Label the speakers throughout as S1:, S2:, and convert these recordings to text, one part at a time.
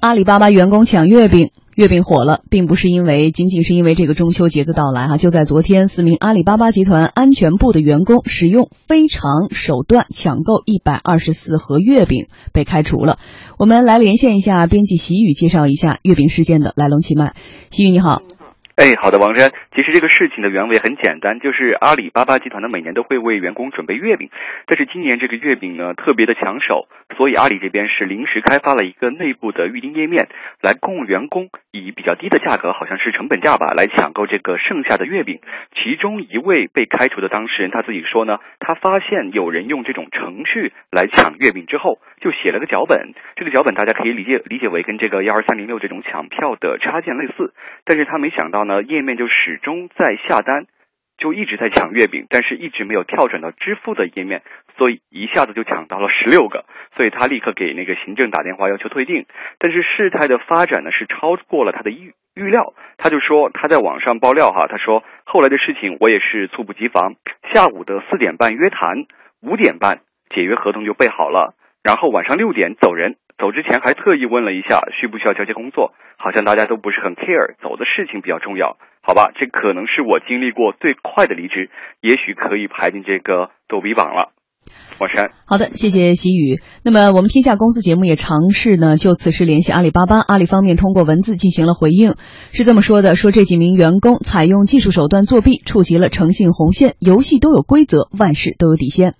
S1: 阿里巴巴员工抢月饼，月饼火了，并不是因为仅仅是因为这个中秋节的到来哈。就在昨天，四名阿里巴巴集团安全部的员工使用非常手段抢购一百二十四盒月饼，被开除了。我们来连线一下编辑习雨，介绍一下月饼事件的来龙去脉。习雨你好。
S2: 哎，好的，王山。其实这个事情的原委很简单，就是阿里巴巴集团呢每年都会为员工准备月饼，但是今年这个月饼呢特别的抢手，所以阿里这边是临时开发了一个内部的预订页面，来供员工以比较低的价格，好像是成本价吧，来抢购这个剩下的月饼。其中一位被开除的当事人他自己说呢，他发现有人用这种程序来抢月饼之后，就写了个脚本。这个脚本大家可以理解理解为跟这个幺二三零六这种抢票的插件类似，但是他没想到呢。呃，页面就始终在下单，就一直在抢月饼，但是一直没有跳转到支付的页面，所以一下子就抢到了十六个，所以他立刻给那个行政打电话要求退订。但是事态的发展呢是超过了他的预预料，他就说他在网上爆料哈，他说后来的事情我也是猝不及防，下午的四点半约谈，五点半解约合同就备好了，然后晚上六点走人。走之前还特意问了一下需不需要交接工作，好像大家都不是很 care，走的事情比较重要，好吧？这可能是我经历过最快的离职，也许可以排进这个逗比榜了。我山，
S1: 好的，谢谢习宇。那么我们天下公司节目也尝试呢就此事联系阿里巴巴，阿里方面通过文字进行了回应，是这么说的：说这几名员工采用技术手段作弊，触及了诚信红线，游戏都有规则，万事都有底线。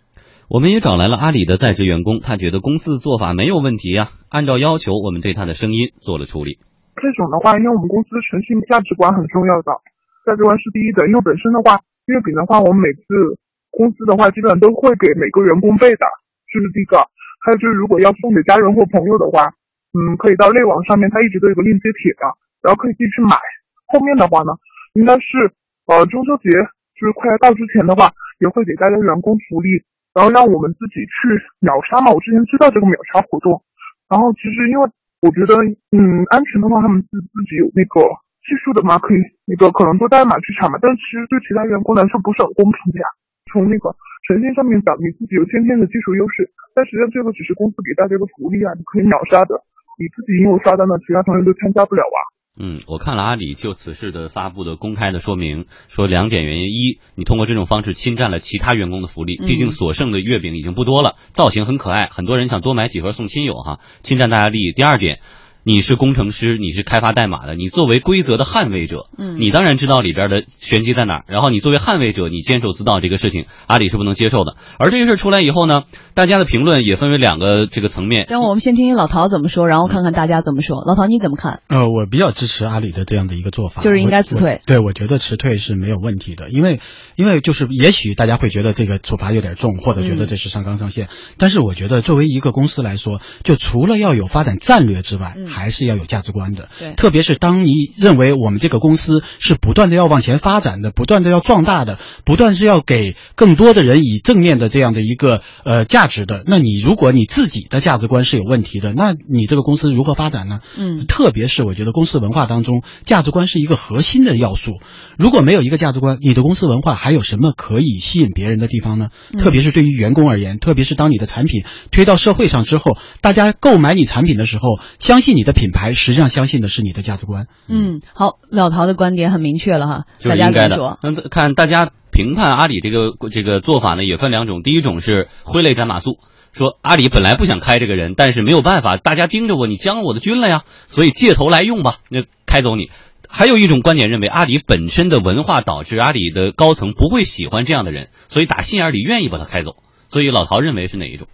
S3: 我们也找来了阿里的在职员工，他觉得公司的做法没有问题呀。按照要求，我们对他的声音做了处理。
S4: 这种的话，因为我们公司诚信价值观很重要的，价值观是第一的。因为本身的话，月饼的话，我们每次公司的话，基本都会给每个员工备的，这是第一个。还有就是，如果要送给家人或朋友的话，嗯，可以到内网上面，它一直都有个链接帖的，然后可以进去买。后面的话呢，应该是呃中秋节就是快要到之前的话，也会给大家员工福利。然后让我们自己去秒杀嘛，我之前知道这个秒杀活动，然后其实因为我觉得，嗯，安全的话，他们自自己有那个技术的嘛，可以那个可能做代码去抢嘛，但其实对其他员工来说不是很公平的呀。从那个诚信上面讲，你自己有先天的技术优势，但实际上这个只是公司给大家一个福利啊，你可以秒杀的，你自己因为刷单的，其他同学都参加不了啊。
S3: 嗯，我看了阿里就此事的发布的公开的说明，说两点原因：一，你通过这种方式侵占了其他员工的福利，毕竟所剩的月饼已经不多了，造型很可爱，很多人想多买几盒送亲友哈，侵占大家利益。第二点。你是工程师，你是开发代码的，你作为规则的捍卫者，嗯，你当然知道里边的玄机在哪儿。然后你作为捍卫者，你坚守自盗这个事情，阿里是不能接受的。而这个事儿出来以后呢，大家的评论也分为两个这个层面。
S1: 那我们先听听老陶怎么说，然后看看大家怎么说。老陶你怎么看？
S5: 呃，我比较支持阿里的这样的一个做法，
S1: 就是应该辞退。
S5: 对，我觉得辞退是没有问题的，因为因为就是也许大家会觉得这个处罚有点重，或者觉得这是上纲上线。但是我觉得作为一个公司来说，就除了要有发展战略之外，还是要有价值。观的，
S1: 对，
S5: 特别是当你认为我们这个公司是不断的要往前发展的，不断的要壮大的，不断是要给更多的人以正面的这样的一个呃价值的，那你如果你自己的价值观是有问题的，那你这个公司如何发展呢？
S1: 嗯，
S5: 特别是我觉得公司文化当中，价值观是一个核心的要素。如果没有一个价值观，你的公司文化还有什么可以吸引别人的地方呢？特别是对于员工而言，特别是当你的产品推到社会上之后，大家购买你产品的时候，相信你的品牌，实际上相信的是你的价值观。
S1: 嗯，好，老陶的观点很明确了哈，大家
S3: 应该说？那看大家评判阿里这个这个做法呢，也分两种。第一种是挥泪斩马谡，说阿里本来不想开这个人，但是没有办法，大家盯着我，你将了我的军了呀，所以借头来用吧，那开走你。还有一种观点认为，阿里本身的文化导致阿里的高层不会喜欢这样的人，所以打心眼里愿意把他开走。所以老陶认为是哪一种？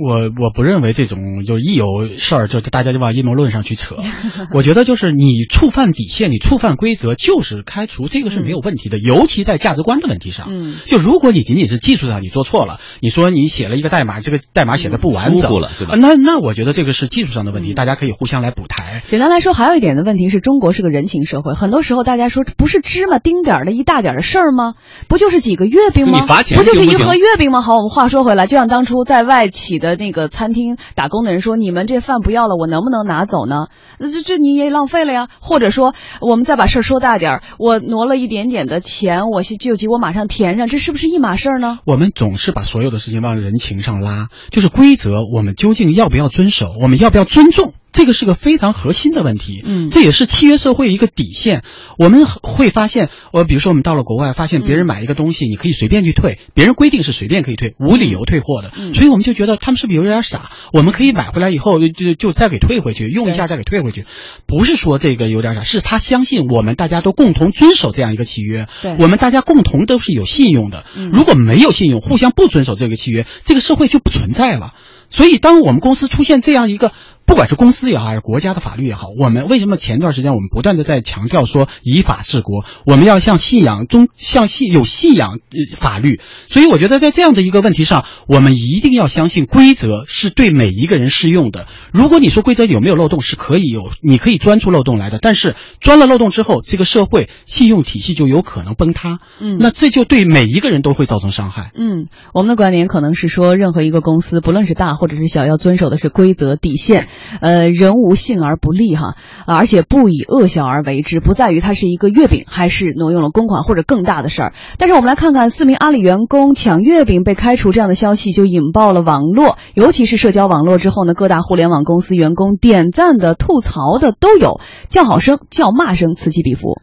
S5: 我我不认为这种就一有事儿就大家就往阴谋论上去扯，我觉得就是你触犯底线，你触犯规则就是开除，这个是没有问题的，尤其在价值观的问题上。
S1: 嗯，
S5: 就如果你仅仅是技术上你做错了，你说你写了一个代码，这个代码写的不完整
S3: 了，对吧？
S5: 那那我觉得这个是技术上的问题，大家可以互相来补台。
S1: 简单来说，还有一点的问题是中国是个人情社会，很多时候大家说不是芝麻丁点儿的一大点的事儿吗？不就是几个月饼吗？不就是一盒月饼吗？好，我们话说回来，就像当初在外企的那个餐厅。打工的人说：“你们这饭不要了，我能不能拿走呢？那这这你也浪费了呀。或者说，我们再把事儿说大点儿，我挪了一点点的钱，我救急，我马上填上，这是不是一码事儿呢？
S5: 我们总是把所有的事情往人情上拉，就是规则，我们究竟要不要遵守？我们要不要尊重？这个是个非常核心的问题，
S1: 嗯，
S5: 这也是契约社会一个底线。我们会发现，呃，比如说我们到了国外，发现别人买一个东西，你可以随便去退，别人规定是随便可以退，无理由退货的，所以我们就觉得他们是不是有点傻？我们可以买回来以后就就再给退回去，用一下再给退回去，不是说这个有点傻，是他相信我们大家都共同遵守这样一个契约，
S1: 对，
S5: 我们大家共同都是有信用的。如果没有信用，互相不遵守这个契约，这个社会就不存在了。所以，当我们公司出现这样一个。不管是公司也好，还是国家的法律也好，我们为什么前段时间我们不断的在强调说以法治国？我们要向信仰中，向信有信仰法律。所以我觉得在这样的一个问题上，我们一定要相信规则是对每一个人适用的。如果你说规则有没有漏洞，是可以有，你可以钻出漏洞来的。但是钻了漏洞之后，这个社会信用体系就有可能崩塌。
S1: 嗯，
S5: 那这就对每一个人都会造成伤害。
S1: 嗯，我们的观点可能是说，任何一个公司，不论是大或者是小，要遵守的是规则底线。呃，人无信而不立哈，而且不以恶小而为之，不在于它是一个月饼还是挪用了公款或者更大的事儿。但是我们来看看四名阿里员工抢月饼被开除这样的消息，就引爆了网络，尤其是社交网络之后呢，各大互联网公司员工点赞的、吐槽的都有，叫好声、叫骂声此起彼伏。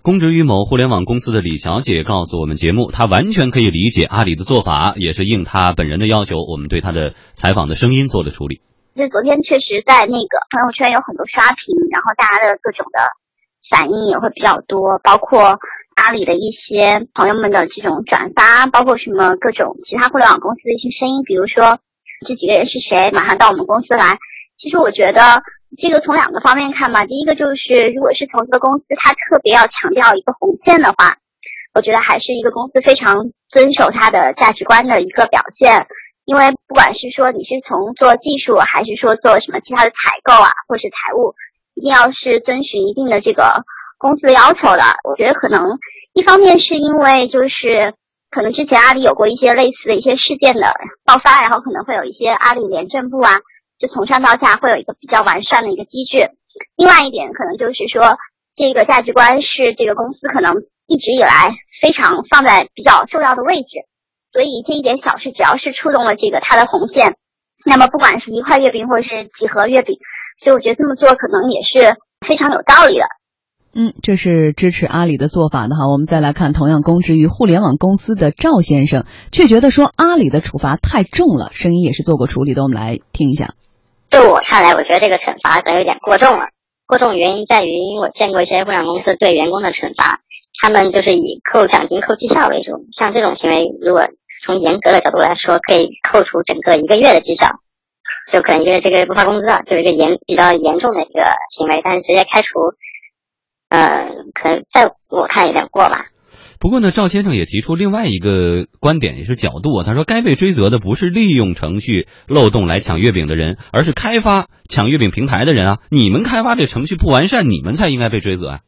S3: 公职于某互联网公司的李小姐告诉我们节目，她完全可以理解阿里的做法，也是应她本人的要求，我们对她的采访的声音做了处理。
S6: 就昨天确实在那个朋友圈有很多刷屏，然后大家的各种的反应也会比较多，包括阿里的一些朋友们的这种转发，包括什么各种其他互联网公司的一些声音，比如说这几个人是谁，马上到我们公司来。其实我觉得这个从两个方面看吧，第一个就是如果是从一个公司，它特别要强调一个红线的话，我觉得还是一个公司非常遵守它的价值观的一个表现。因为不管是说你是从做技术，还是说做什么其他的采购啊，或是财务，一定要是遵循一定的这个公司的要求的。我觉得可能一方面是因为就是可能之前阿里有过一些类似的一些事件的爆发，然后可能会有一些阿里廉政部啊，就从上到下会有一个比较完善的一个机制。另外一点可能就是说这个价值观是这个公司可能一直以来非常放在比较重要的位置。所以这一点小事，只要是触动了这个它的红线，那么不管是一块月饼或者是几盒月饼，所以我觉得这么做可能也是非常有道理的。
S1: 嗯，这是支持阿里的做法的哈。我们再来看，同样供职于互联网公司的赵先生，却觉得说阿里的处罚太重了，声音也是做过处理的。我们来听一下。
S7: 对我看来，我觉得这个惩罚可能有点过重了。过重原因在于，因为我见过一些互联网公司对员工的惩罚。他们就是以扣奖金、扣绩效为主，像这种行为，如果从严格的角度来说，可以扣除整个一个月的绩效，就可能一个月这个月不发工资了，就一个严比较严重的一个行为。但是直接开除，呃，可能在我看有点过吧。
S3: 不过呢，赵先生也提出另外一个观点，也是角度啊。他说，该被追责的不是利用程序漏洞来抢月饼的人，而是开发抢月饼平台的人啊。你们开发这程序不完善，你们才应该被追责啊。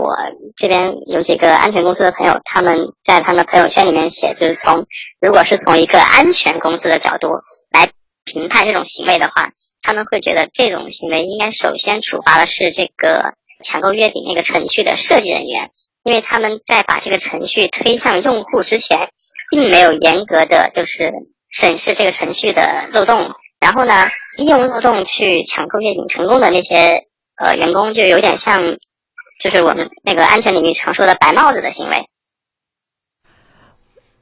S7: 我这边有几个安全公司的朋友，他们在他们朋友圈里面写，就是从如果是从一个安全公司的角度来评判这种行为的话，他们会觉得这种行为应该首先处罚的是这个抢购月饼那个程序的设计人员，因为他们在把这个程序推向用户之前，并没有严格的就是审视这个程序的漏洞，然后呢，利用漏洞去抢购月饼成功的那些呃员工，就有点像。就是我们那个安全领域常说的“白帽子”的行为。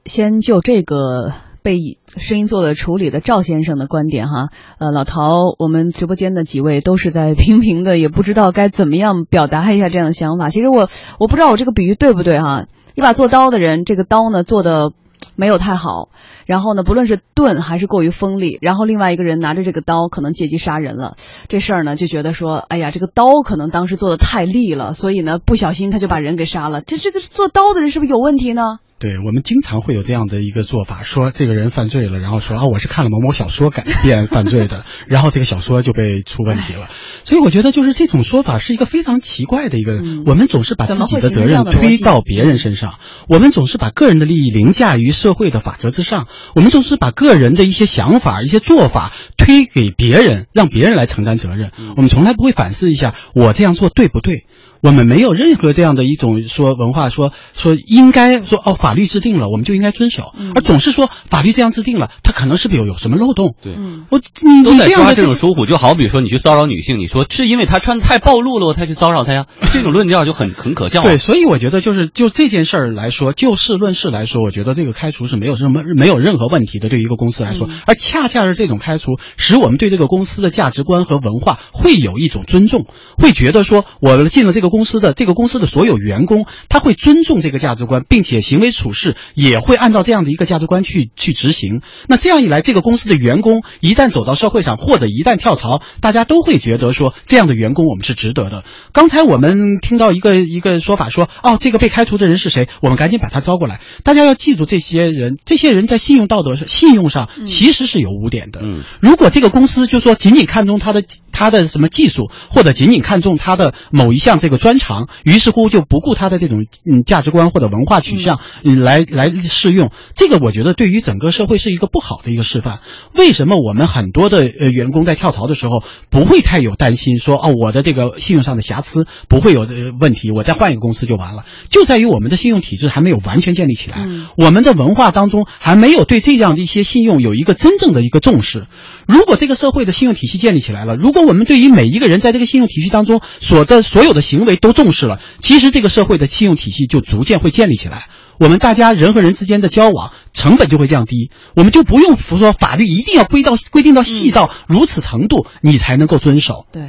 S1: 先就这个被声音做了处理的赵先生的观点哈，呃，老陶，我们直播间的几位都是在频频的，也不知道该怎么样表达一下这样的想法。其实我我不知道我这个比喻对不对哈，一把做刀的人，这个刀呢做的。没有太好，然后呢，不论是钝还是过于锋利，然后另外一个人拿着这个刀可能借机杀人了，这事儿呢就觉得说，哎呀，这个刀可能当时做的太利了，所以呢不小心他就把人给杀了，这这个做刀的人是不是有问题呢？
S5: 对我们经常会有这样的一个做法，说这个人犯罪了，然后说啊我是看了某某小说改变犯罪的，然后这个小说就被出问题了。所以我觉得就是这种说法是一个非常奇怪的一个，我们总是把自己的责任推到别人身上，我们总是把个人的利益凌驾于社会的法则之上，我们总是把个人的一些想法、一些做法推给别人，让别人来承担责任。我们从来不会反思一下我这样做对不对。我们没有任何这样的一种说文化，说说应该说哦，法律制定了，我们就应该遵守，而总是说法律这样制定了，它可能是不是有有什么漏洞？
S3: 对，
S5: 我你
S3: 都在抓
S5: 这
S3: 种疏忽，就好比说你去骚扰女性，你说是因为她穿太暴露了，我才去骚扰她呀，这种论调就很很可笑。
S5: 对，所以我觉得就是就这件事儿来说，就事论事来说，我觉得这个开除是没有什么没有任何问题的，对于一个公司来说，而恰恰是这种开除，使我们对这个公司的价值观和文化会有一种尊重，会觉得说我进了这个公司的这个公。司的所有员工，他会尊重这个价值观，并且行为处事也会按照这样的一个价值观去去执行。那这样一来，这个公司的员工一旦走到社会上，或者一旦跳槽，大家都会觉得说，这样的员工我们是值得的。刚才我们听到一个一个说法，说哦，这个被开除的人是谁？我们赶紧把他招过来。大家要记住，这些人，这些人在信用道德上、信用上其实是有污点的。
S3: 嗯，
S5: 如果这个公司就说仅仅看中他的他的什么技术，或者仅仅看中他的某一项这个专长，于于是乎就不顾他的这种嗯价值观或者文化取向，来来适用这个，我觉得对于整个社会是一个不好的一个示范。为什么我们很多的呃员工在跳槽的时候不会太有担心，说哦我的这个信用上的瑕疵不会有问题，我再换一个公司就完了？就在于我们的信用体制还没有完全建立起来，我们的文化当中还没有对这样的一些信用有一个真正的一个重视。如果这个社会的信用体系建立起来了，如果我们对于每一个人在这个信用体系当中所的所有的行为都重视了。其实这个社会的信用体系就逐渐会建立起来，我们大家人和人之间的交往成本就会降低，我们就不用说法律一定要规到规定到细到如此程度，你才能够遵守。
S1: 对，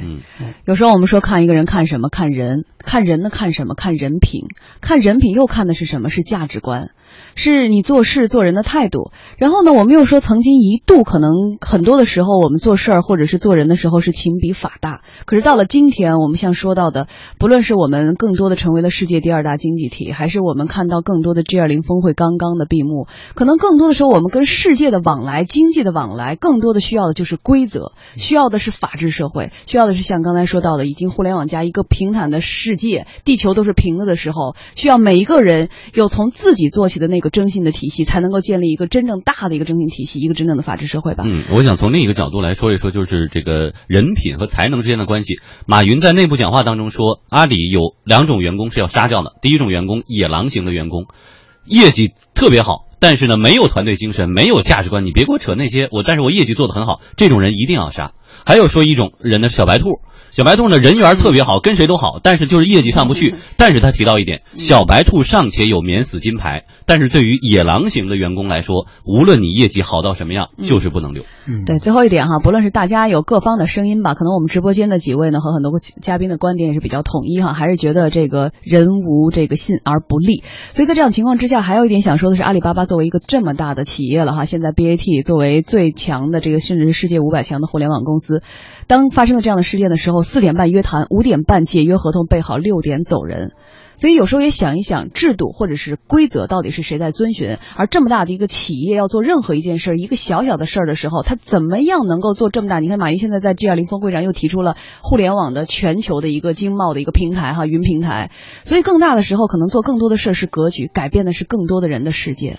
S1: 有时候我们说看一个人看什么？看人，看人呢？看什么？看人品，看人品又看的是什么？是价值观。是你做事做人的态度，然后呢，我们又说曾经一度可能很多的时候，我们做事儿或者是做人的时候是情比法大，可是到了今天，我们像说到的，不论是我们更多的成为了世界第二大经济体，还是我们看到更多的 G 二零峰会刚刚的闭幕，可能更多的时候我们跟世界的往来、经济的往来，更多的需要的就是规则，需要的是法治社会，需要的是像刚才说到的，已经互联网加一个平坦的世界，地球都是平的的时候，需要每一个人有从自己做起的那。一个征信的体系，才能够建立一个真正大的一个征信体系，一个真正的法治社会吧。
S3: 嗯，我想从另一个角度来说一说，就是这个人品和才能之间的关系。马云在内部讲话当中说，阿里有两种员工是要杀掉的。第一种员工，野狼型的员工，业绩特别好，但是呢没有团队精神，没有价值观。你别给我扯那些，我但是我业绩做得很好，这种人一定要杀。还有说一种人呢，小白兔。小白兔呢，人缘特别好，跟谁都好，但是就是业绩上不去。但是他提到一点，小白兔尚且有免死金牌，但是对于野狼型的员工来说，无论你业绩好到什么样，就是不能留。
S1: 嗯，对，最后一点哈，不论是大家有各方的声音吧，可能我们直播间的几位呢和很多嘉宾的观点也是比较统一哈，还是觉得这个人无这个信而不立。所以在这样情况之下，还有一点想说的是，阿里巴巴作为一个这么大的企业了哈，现在 BAT 作为最强的这个甚至是世界五百强的互联网公司。当发生了这样的事件的时候，四点半约谈，五点半解约合同备好，六点走人。所以有时候也想一想，制度或者是规则到底是谁在遵循？而这么大的一个企业要做任何一件事儿，一个小小的事儿的时候，他怎么样能够做这么大？你看马云现在在 G 二零峰会上又提出了互联网的全球的一个经贸的一个平台哈，云平台。所以更大的时候，可能做更多的事儿是格局，改变的是更多的人的世界。